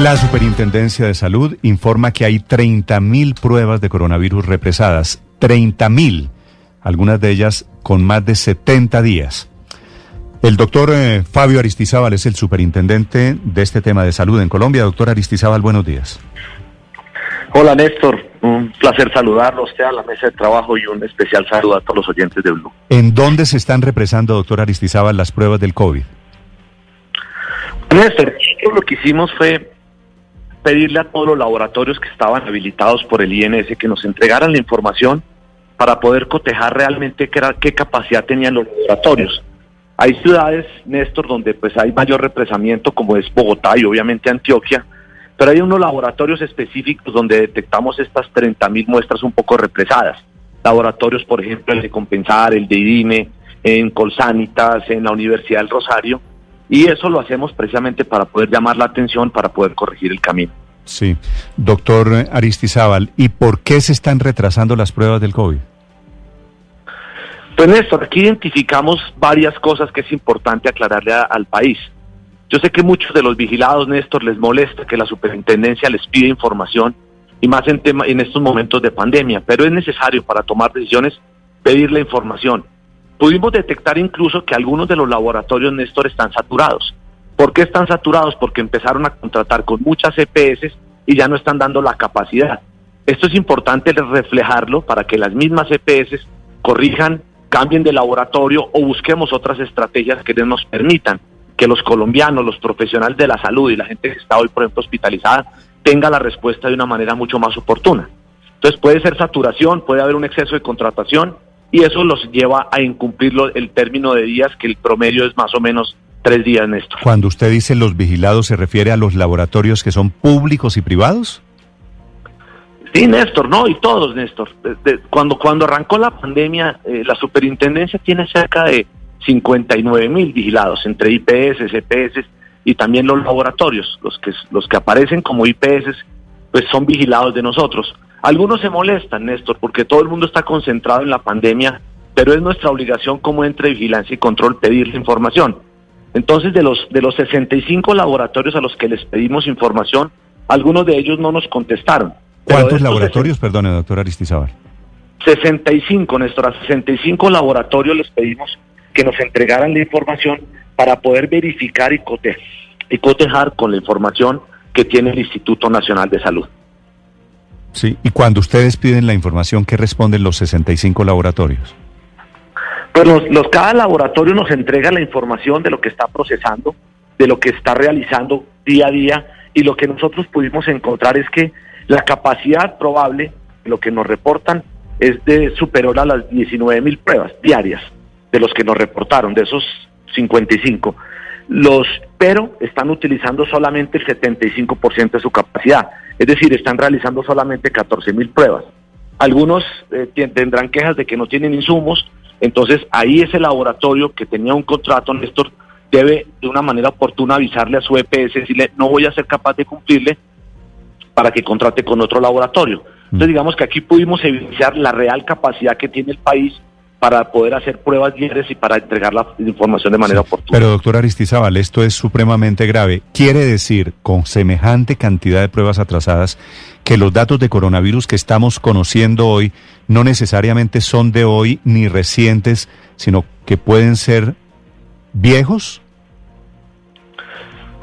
La Superintendencia de Salud informa que hay 30.000 pruebas de coronavirus represadas. 30.000, algunas de ellas con más de 70 días. El doctor eh, Fabio Aristizábal es el superintendente de este tema de salud en Colombia. Doctor Aristizábal, buenos días. Hola Néstor, un placer saludarlo a usted a la mesa de trabajo y un especial saludo a todos los oyentes de Blue. ¿En dónde se están represando, doctor Aristizábal, las pruebas del COVID? Néstor, lo que hicimos fue pedirle a todos los laboratorios que estaban habilitados por el INS que nos entregaran la información para poder cotejar realmente qué, qué capacidad tenían los laboratorios. Hay ciudades, Néstor, donde pues hay mayor represamiento, como es Bogotá y obviamente Antioquia, pero hay unos laboratorios específicos donde detectamos estas 30.000 muestras un poco represadas. Laboratorios, por ejemplo, el de Compensar, el de IDIME, en Colsanitas, en la Universidad del Rosario, y eso lo hacemos precisamente para poder llamar la atención, para poder corregir el camino. Sí. Doctor Aristizábal, ¿y por qué se están retrasando las pruebas del COVID? Pues Néstor, aquí identificamos varias cosas que es importante aclararle al país. Yo sé que muchos de los vigilados, Néstor, les molesta que la superintendencia les pida información y más en, tema, en estos momentos de pandemia, pero es necesario para tomar decisiones pedir la información. Pudimos detectar incluso que algunos de los laboratorios Néstor están saturados. ¿Por qué están saturados? Porque empezaron a contratar con muchas EPS y ya no están dando la capacidad. Esto es importante reflejarlo para que las mismas EPS corrijan, cambien de laboratorio o busquemos otras estrategias que nos permitan que los colombianos, los profesionales de la salud y la gente que está hoy, por ejemplo, hospitalizada, tenga la respuesta de una manera mucho más oportuna. Entonces puede ser saturación, puede haber un exceso de contratación y eso los lleva a incumplir el término de días, que el promedio es más o menos tres días, Néstor. Cuando usted dice los vigilados, ¿se refiere a los laboratorios que son públicos y privados? Sí, Néstor, no, y todos, Néstor. cuando, cuando arrancó la pandemia, eh, la superintendencia tiene cerca de 59 mil vigilados entre IPS, EPS y también los laboratorios, los que, los que aparecen como IPS, pues son vigilados de nosotros. Algunos se molestan, Néstor, porque todo el mundo está concentrado en la pandemia, pero es nuestra obligación como entre vigilancia y control pedirle información. Entonces, de los, de los 65 laboratorios a los que les pedimos información, algunos de ellos no nos contestaron. ¿Cuántos laboratorios, perdone, doctor Aristizábal? 65, Néstor, a 65 laboratorios les pedimos que nos entregaran la información para poder verificar y cotejar, y cotejar con la información que tiene el Instituto Nacional de Salud. Sí, y cuando ustedes piden la información, ¿qué responden los 65 laboratorios? Pues los, cada laboratorio nos entrega la información de lo que está procesando, de lo que está realizando día a día, y lo que nosotros pudimos encontrar es que la capacidad probable, lo que nos reportan, es de superior a las 19 mil pruebas diarias de los que nos reportaron, de esos 55. Los, pero están utilizando solamente el 75% de su capacidad. Es decir, están realizando solamente 14 mil pruebas. Algunos eh, tendrán quejas de que no tienen insumos, entonces ahí ese laboratorio que tenía un contrato, Néstor, debe de una manera oportuna avisarle a su EPS, decirle, no voy a ser capaz de cumplirle para que contrate con otro laboratorio. Entonces digamos que aquí pudimos evidenciar la real capacidad que tiene el país para poder hacer pruebas diarias y para entregar la información de manera oportuna. Pero doctor Aristizábal, esto es supremamente grave. Quiere decir, con semejante cantidad de pruebas atrasadas, que los datos de coronavirus que estamos conociendo hoy no necesariamente son de hoy ni recientes, sino que pueden ser viejos.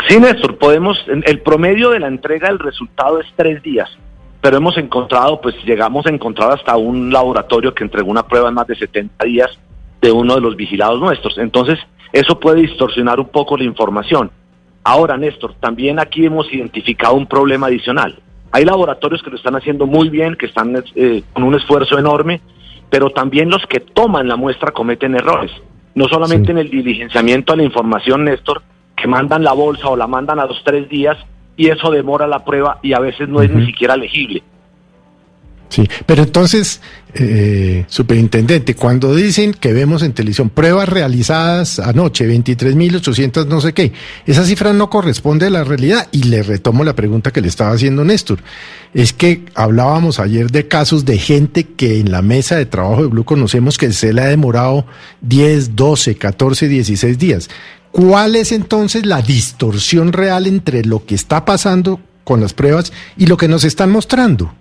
Sí, Néstor, podemos, el promedio de la entrega del resultado es tres días pero hemos encontrado, pues llegamos a encontrar hasta un laboratorio que entregó una prueba en más de 70 días de uno de los vigilados nuestros. Entonces, eso puede distorsionar un poco la información. Ahora, Néstor, también aquí hemos identificado un problema adicional. Hay laboratorios que lo están haciendo muy bien, que están eh, con un esfuerzo enorme, pero también los que toman la muestra cometen errores. No solamente en el diligenciamiento de la información, Néstor, que mandan la bolsa o la mandan a los tres días, y eso demora la prueba y a veces no es ni siquiera legible. Sí, pero entonces, eh, superintendente, cuando dicen que vemos en televisión pruebas realizadas anoche, 23.800 no sé qué, esa cifra no corresponde a la realidad. Y le retomo la pregunta que le estaba haciendo Néstor. Es que hablábamos ayer de casos de gente que en la mesa de trabajo de Blue conocemos que se le ha demorado 10, 12, 14, 16 días. ¿Cuál es entonces la distorsión real entre lo que está pasando con las pruebas y lo que nos están mostrando?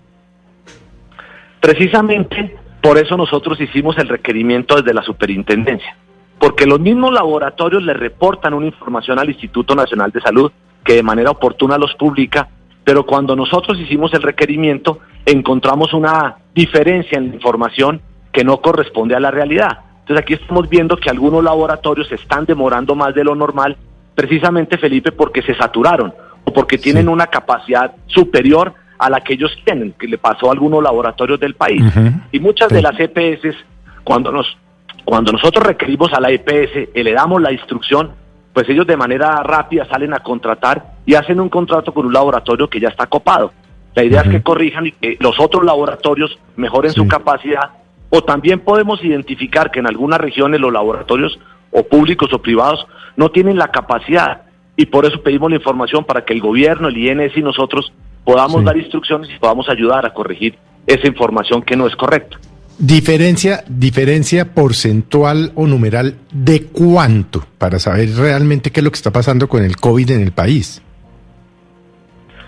Precisamente por eso nosotros hicimos el requerimiento desde la superintendencia, porque los mismos laboratorios le reportan una información al Instituto Nacional de Salud que de manera oportuna los publica, pero cuando nosotros hicimos el requerimiento encontramos una diferencia en la información que no corresponde a la realidad. Entonces aquí estamos viendo que algunos laboratorios se están demorando más de lo normal, precisamente Felipe, porque se saturaron o porque tienen una capacidad superior a la que ellos tienen, que le pasó a algunos laboratorios del país. Y muchas de las EPS, cuando, nos, cuando nosotros requerimos a la EPS y le damos la instrucción, pues ellos de manera rápida salen a contratar y hacen un contrato con un laboratorio que ya está copado. La idea es que corrijan y que los otros laboratorios mejoren su capacidad o también podemos identificar que en algunas regiones los laboratorios o públicos o privados no tienen la capacidad y por eso pedimos la información para que el gobierno, el INS y nosotros podamos dar instrucciones y podamos ayudar a corregir esa información que no es correcta. Diferencia, diferencia porcentual o numeral de cuánto para saber realmente qué es lo que está pasando con el COVID en el país.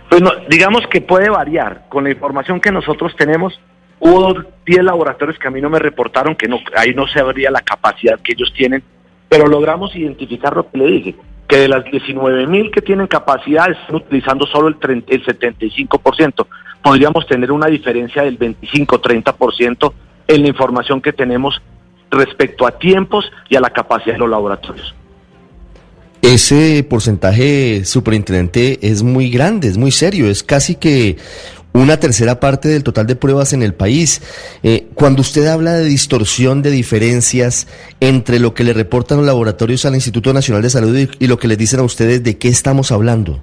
Pues digamos que puede variar. Con la información que nosotros tenemos, Hubo 10 laboratorios que a mí no me reportaron, que no, ahí no se abría la capacidad que ellos tienen, pero logramos identificar lo que le dije, que de las 19 mil que tienen capacidad están utilizando solo el, el 75%. Podríamos tener una diferencia del 25-30% en la información que tenemos respecto a tiempos y a la capacidad de los laboratorios. Ese porcentaje, superintendente, es muy grande, es muy serio, es casi que una tercera parte del total de pruebas en el país. Eh, cuando usted habla de distorsión de diferencias entre lo que le reportan los laboratorios al Instituto Nacional de Salud y, lo que les dicen a ustedes, ¿de qué estamos hablando?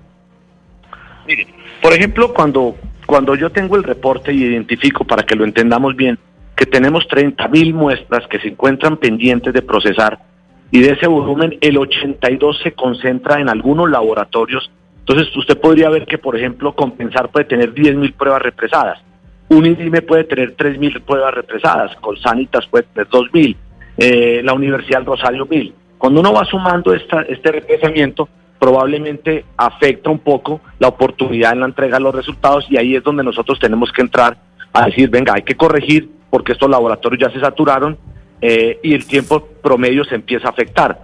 Mire, por ejemplo, cuando, cuando yo tengo el reporte y identifico, para que lo entendamos bien, que tenemos 30 mil muestras que se encuentran pendientes de procesar y de ese volumen el 82 se concentra en algunos laboratorios entonces, usted podría ver que, por ejemplo, Compensar puede tener 10.000 pruebas represadas, un INDIME puede tener 3.000 pruebas represadas, Colsanitas puede tener 2.000, eh, la Universidad Rosario 1.000. Cuando uno va sumando esta, este represamiento, probablemente afecta un poco la oportunidad en la entrega de los resultados y ahí es donde nosotros tenemos que entrar a decir, venga, hay que corregir porque estos laboratorios ya se saturaron eh, y el tiempo promedio se empieza a afectar.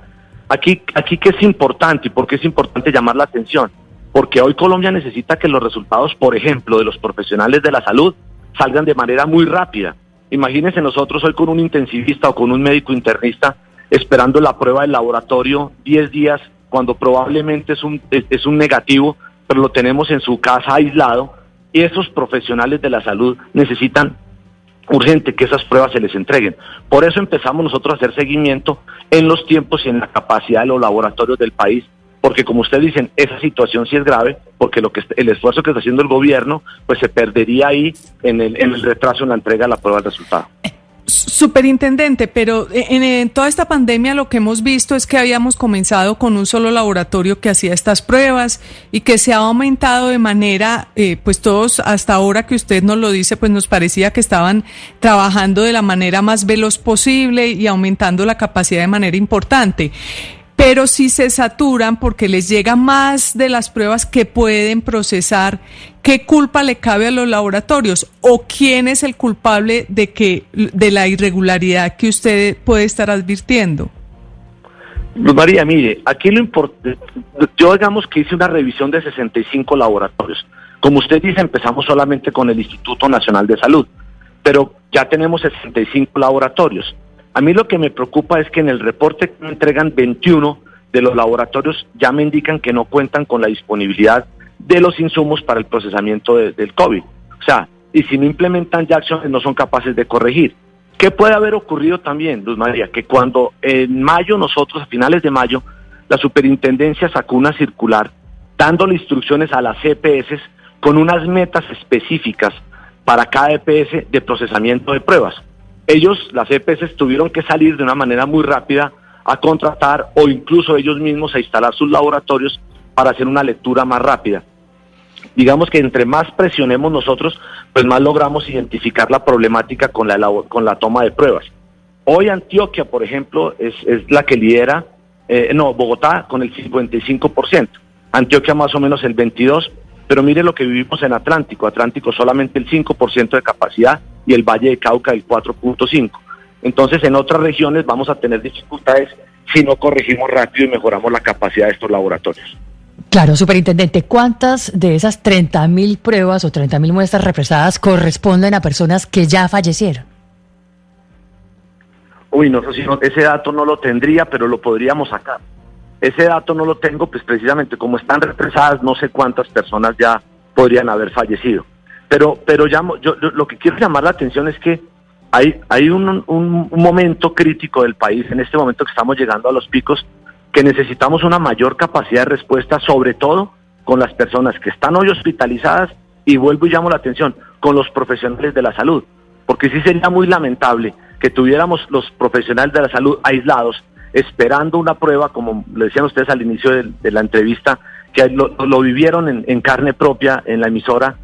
Aquí, aquí que es importante y por qué es importante llamar la atención porque hoy Colombia necesita que los resultados, por ejemplo, de los profesionales de la salud salgan de manera muy rápida. Imagínense nosotros hoy con un intensivista o con un médico internista esperando la prueba del laboratorio 10 días cuando probablemente es un, es un negativo, pero lo tenemos en su casa aislado y esos profesionales de la salud necesitan urgente que esas pruebas se les entreguen. Por eso empezamos nosotros a hacer seguimiento en los tiempos y en la capacidad de los laboratorios del país porque como ustedes dicen, esa situación sí es grave, porque lo que el esfuerzo que está haciendo el gobierno, pues se perdería ahí en el, en retraso en la entrega de la prueba del resultado. Superintendente, pero en, toda esta pandemia lo que hemos visto es que habíamos comenzado con un solo laboratorio que hacía estas pruebas y que se ha aumentado de manera, eh, pues todos hasta ahora que usted nos lo dice, pues nos parecía que estaban trabajando de la manera más veloz posible y aumentando la capacidad de manera importante pero si se saturan porque les llega más de las pruebas que pueden procesar, ¿qué culpa le cabe a los laboratorios? ¿O quién es el culpable de que de la irregularidad que usted puede estar advirtiendo? María, mire, aquí lo importante, yo digamos que hice una revisión de 65 laboratorios. Como usted dice, empezamos solamente con el Instituto Nacional de Salud, pero ya tenemos 65 laboratorios. A mí lo que me preocupa es que en el reporte que entregan 21 de los laboratorios ya me indican que no cuentan con la disponibilidad de los insumos para el procesamiento del COVID. O sea, y si no implementan ya acciones no son capaces de corregir. ¿Qué puede haber ocurrido también, Luz María? Que cuando en mayo nosotros, a finales de mayo, la superintendencia sacó una circular dándole instrucciones a las EPS con unas metas específicas para cada EPS de procesamiento de pruebas ellos, las EPS, tuvieron que salir de una manera muy rápida a contratar o incluso ellos mismos a instalar sus laboratorios para hacer una lectura más rápida. Digamos que entre más presionemos nosotros, pues más logramos identificar la problemática con la, con la toma de pruebas. Hoy Antioquia, por ejemplo, es, es la que lidera eh, no, Bogotá con el 55%, Antioquia más o menos el 22%, pero mire lo que vivimos en Atlántico, Atlántico solamente el 5% de capacidad y el Valle de Cauca el 4.5%. Entonces en otras regiones vamos a tener dificultades si no corregimos rápido y mejoramos la capacidad de estos laboratorios. Claro, superintendente, ¿cuántas de esas 30.000 pruebas o 30.000 muestras represadas corresponden a personas que ya fallecieron? Uy, no sé si ese dato no lo tendría, pero lo podríamos sacar. Ese dato no lo tengo, pues precisamente como están represadas, no sé cuántas personas ya podrían haber fallecido. Pero, pero llamo, yo, lo que quiero llamar la atención es que hay, hay un, un momento crítico del país, en este momento que estamos llegando a los picos, que necesitamos una mayor capacidad de respuesta, sobre todo con las personas que están hoy hospitalizadas y vuelvo y llamo la atención, con los profesionales de la salud, porque sí sería muy lamentable que tuviéramos los profesionales de la salud aislados esperando una prueba, como le decían ustedes al inicio de, la entrevista, que lo, vivieron en, carne propia en la emisora,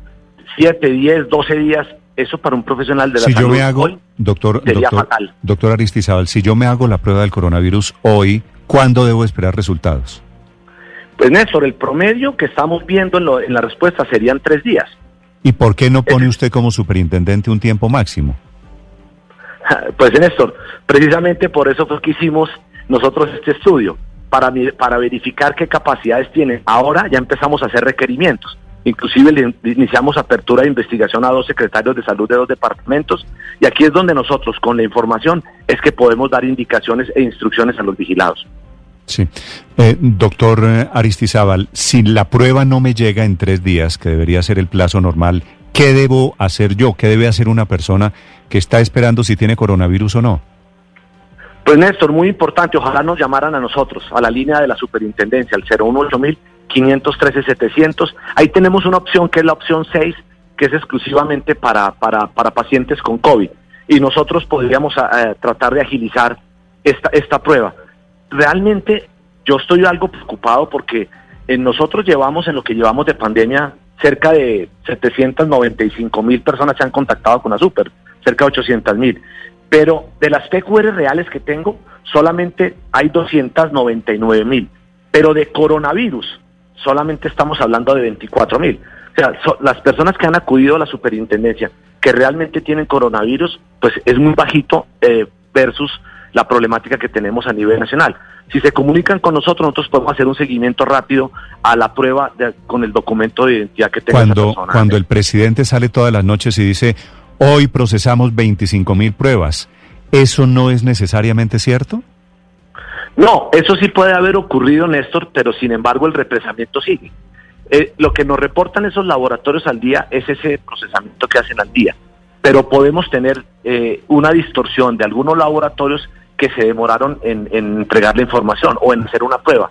7, 10, 12 días, eso para un profesional de la si salud yo me hago, doctor, sería doctor, fatal. Doctor Aristizábal, si yo me hago la prueba del coronavirus hoy, ¿Cuándo debo esperar resultados? Pues Néstor, el promedio que estamos viendo en, la respuesta serían tres días. ¿Y por qué no pone usted como superintendente un tiempo máximo? Pues Néstor, precisamente por eso fue que hicimos nosotros este estudio, para, para verificar qué capacidades tiene. Ahora ya empezamos a hacer requerimientos. Inclusive iniciamos apertura de investigación a dos secretarios de salud de dos departamentos y aquí es donde nosotros con la información es que podemos dar indicaciones e instrucciones a los vigilados. Sí. Eh, doctor eh, Aristizábal, si la prueba no me llega en tres días, que debería ser el plazo normal, ¿qué debo hacer yo? ¿Qué debe hacer una persona que está esperando si tiene coronavirus o no? Pues Néstor, muy importante, ojalá nos llamaran a nosotros, a la línea de la superintendencia, al 018000 513 700. Ahí tenemos una opción que es la opción 6, que es exclusivamente para, para, para pacientes con COVID. Y nosotros podríamos eh, tratar de agilizar esta, esta prueba realmente yo estoy algo preocupado porque en nosotros llevamos, en lo que llevamos de pandemia, cerca de 795 mil personas se han contactado con Azúper, cerca de 800 mil. Pero de las PQR reales que tengo, solamente hay 299 mil. Pero de coronavirus, solamente estamos hablando de 24 mil. O sea, las personas que han acudido a la superintendencia, que realmente tienen coronavirus, pues es muy bajito eh, versus la problemática que tenemos a nivel nacional. Si se comunican con nosotros, nosotros podemos hacer un seguimiento rápido a la prueba con el documento de identidad que tenga cuando, Cuando el presidente sale todas las noches y dice, hoy procesamos 25 mil pruebas, ¿eso no es necesariamente cierto? No, eso sí puede haber ocurrido, Néstor, pero sin embargo el represamiento sigue. Eh, lo que nos reportan esos laboratorios al día es ese procesamiento que hacen al día, pero podemos tener eh, una distorsión de algunos laboratorios que se demoraron en, entregar la información o en hacer una prueba.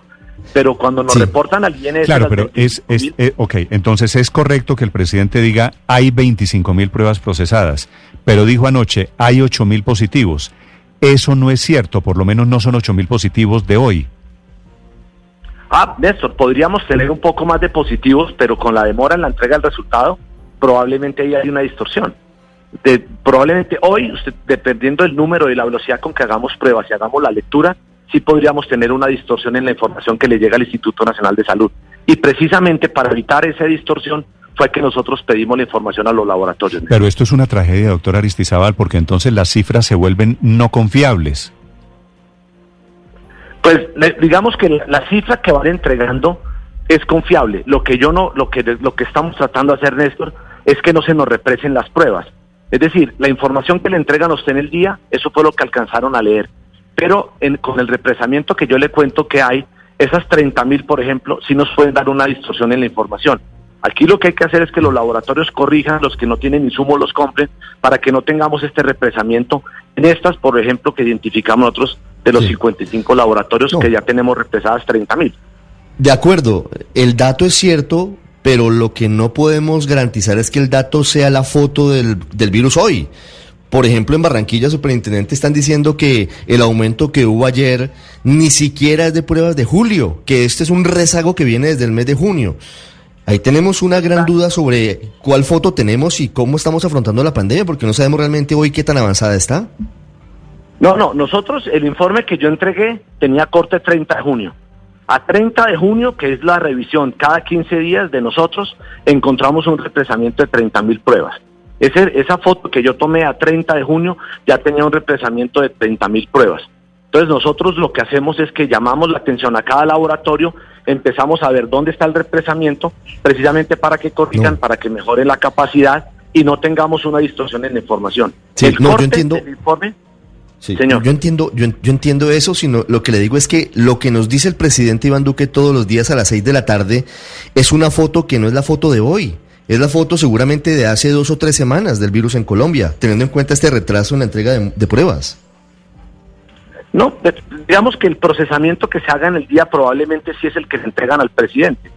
Pero cuando nos reportan al INS... Claro, pero es, es eh, ok, entonces es correcto que el presidente diga hay 25 mil pruebas procesadas, pero dijo anoche hay 8 mil positivos. Eso no es cierto, por lo menos no son 8 mil positivos de hoy. Ah, Néstor, podríamos tener un poco más de positivos, pero con la demora en la entrega del resultado, probablemente ahí hay una distorsión probablemente hoy, dependiendo del número y la velocidad con que hagamos pruebas y hagamos la lectura, sí podríamos tener una distorsión en la información que le llega al Instituto Nacional de Salud. Y precisamente para evitar esa distorsión fue que nosotros pedimos la información a los laboratorios. Pero esto es una tragedia, doctor Aristizábal, porque entonces las cifras se vuelven no confiables. Pues digamos que la cifra que van entregando es confiable. Lo que yo no, lo que lo que estamos tratando de hacer, Néstor, es que no se nos represen las pruebas. Es decir, la información que le entregan a usted en el día, eso fue lo que alcanzaron a leer. Pero con el represamiento que yo le cuento que hay, esas 30 mil, por ejemplo, sí nos pueden dar una distorsión en la información. Aquí lo que hay que hacer es que los laboratorios corrijan, los que no tienen insumos los compren, para que no tengamos este represamiento en estas, por ejemplo, que identificamos nosotros de los 55 laboratorios que ya tenemos represadas 30 mil. De acuerdo, el dato es cierto, pero lo que no podemos garantizar es que el dato sea la foto del, virus hoy. Por ejemplo, en Barranquilla, superintendente, están diciendo que el aumento que hubo ayer ni siquiera es de pruebas de julio, que este es un rezago que viene desde el mes de junio. Ahí tenemos una gran duda sobre cuál foto tenemos y cómo estamos afrontando la pandemia, porque no sabemos realmente hoy qué tan avanzada está. No, no, nosotros el informe que yo entregué tenía corte 30 de junio. A 30 de junio, que es la revisión cada 15 días de nosotros, encontramos un represamiento de 30 mil pruebas. Ese, esa foto que yo tomé a 30 de junio ya tenía un represamiento de 30 mil pruebas. Entonces nosotros lo que hacemos es que llamamos la atención a cada laboratorio, empezamos a ver dónde está el represamiento, precisamente para que corrijan, para que mejoren la capacidad y no tengamos una distorsión en la información. Sí, el no, yo corte entiendo- del informe, Sí, Señor. Yo entiendo, yo, yo entiendo eso, sino lo que le digo es que lo que nos dice el presidente Iván Duque todos los días a las seis de la tarde es una foto que no es la foto de hoy. Es la foto seguramente de hace dos o tres semanas del virus en Colombia, teniendo en cuenta este retraso en la entrega de, pruebas. No, de- digamos que el procesamiento que se haga en el día probablemente sí es el que se entregan al presidente.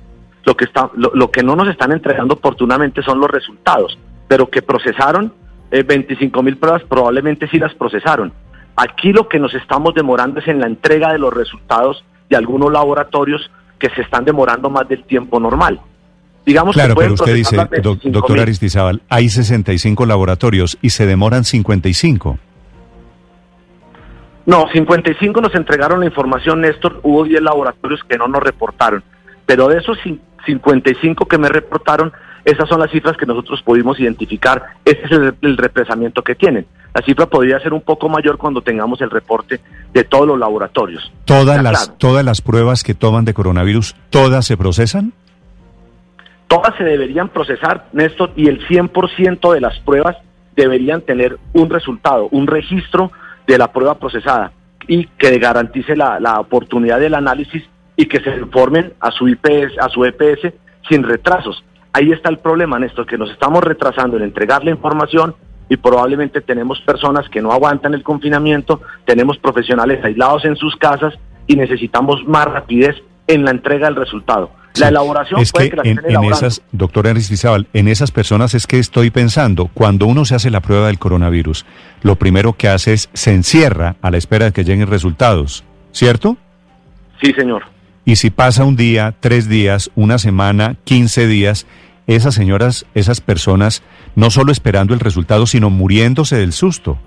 Lo que, está, lo que no nos están entregando oportunamente son los resultados, pero que procesaron eh, 25 mil pruebas probablemente sí las procesaron. Aquí lo que nos estamos demorando es en la entrega de los resultados de algunos laboratorios que se están demorando más del tiempo normal. Digamos Claro, que pero usted dice, procesar las doc- 25.000. doctor Aristizábal, hay 65 laboratorios y se demoran 55. No, 55 nos entregaron la información, Néstor. Hubo 10 laboratorios que no nos reportaron. Pero de esos cin- 55 que me reportaron, esas son las cifras que nosotros pudimos identificar. Ese es el, el represamiento que tienen. La cifra podría ser un poco mayor cuando tengamos el reporte de todos los laboratorios. Todas las, claro. todas las pruebas que toman de coronavirus, ¿todas se procesan? Todas se deberían procesar, Néstor, y el 100% de las pruebas deberían tener un resultado, un registro de la prueba procesada y que garantice la, oportunidad del análisis y que se informen a su IPS, a su EPS sin retrasos. Ahí está el problema, Néstor, que nos estamos retrasando en entregar la información y probablemente tenemos personas que no aguantan el confinamiento, tenemos profesionales aislados en sus casas y necesitamos más rapidez en la entrega del resultado. La elaboración es puede que que la en, estén en elaborando. esas, doctor Aristizábal, en esas personas es que estoy pensando, cuando uno se hace la prueba del coronavirus, lo primero que hace es se encierra a la espera de que lleguen resultados, ¿cierto? Sí, señor. Y si pasa un día, tres días, una semana, 15 días, esas señoras, esas personas, no solo esperando el resultado, sino muriéndose del susto.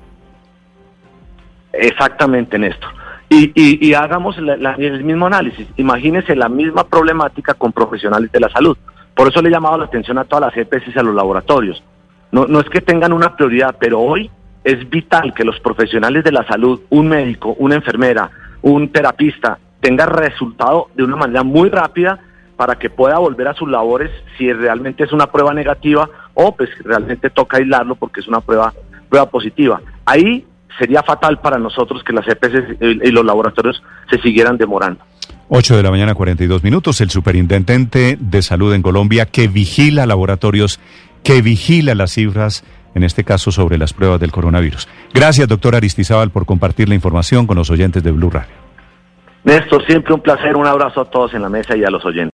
Exactamente, Néstor. Y, y, y hagamos el mismo análisis. Imagínese la misma problemática con profesionales de la salud. Por eso le he llamado la atención a todas las EPS y a los laboratorios. No, no es que tengan una prioridad, pero hoy es vital que los profesionales de la salud, un médico, una enfermera, un terapista, tenga resultado de una manera muy rápida para que pueda volver a sus labores si realmente es una prueba negativa o pues realmente toca aislarlo porque es una prueba, prueba positiva. Ahí sería fatal para nosotros que las EPS y los laboratorios se siguieran demorando. 8 de la mañana, 42 minutos. El superintendente de salud en Colombia que vigila laboratorios, que vigila las cifras, en este caso sobre las pruebas del coronavirus. Gracias, doctor Aristizábal, por compartir la información con los oyentes de Blue Radio. Néstor, siempre un placer, un abrazo a todos en la mesa y a los oyentes.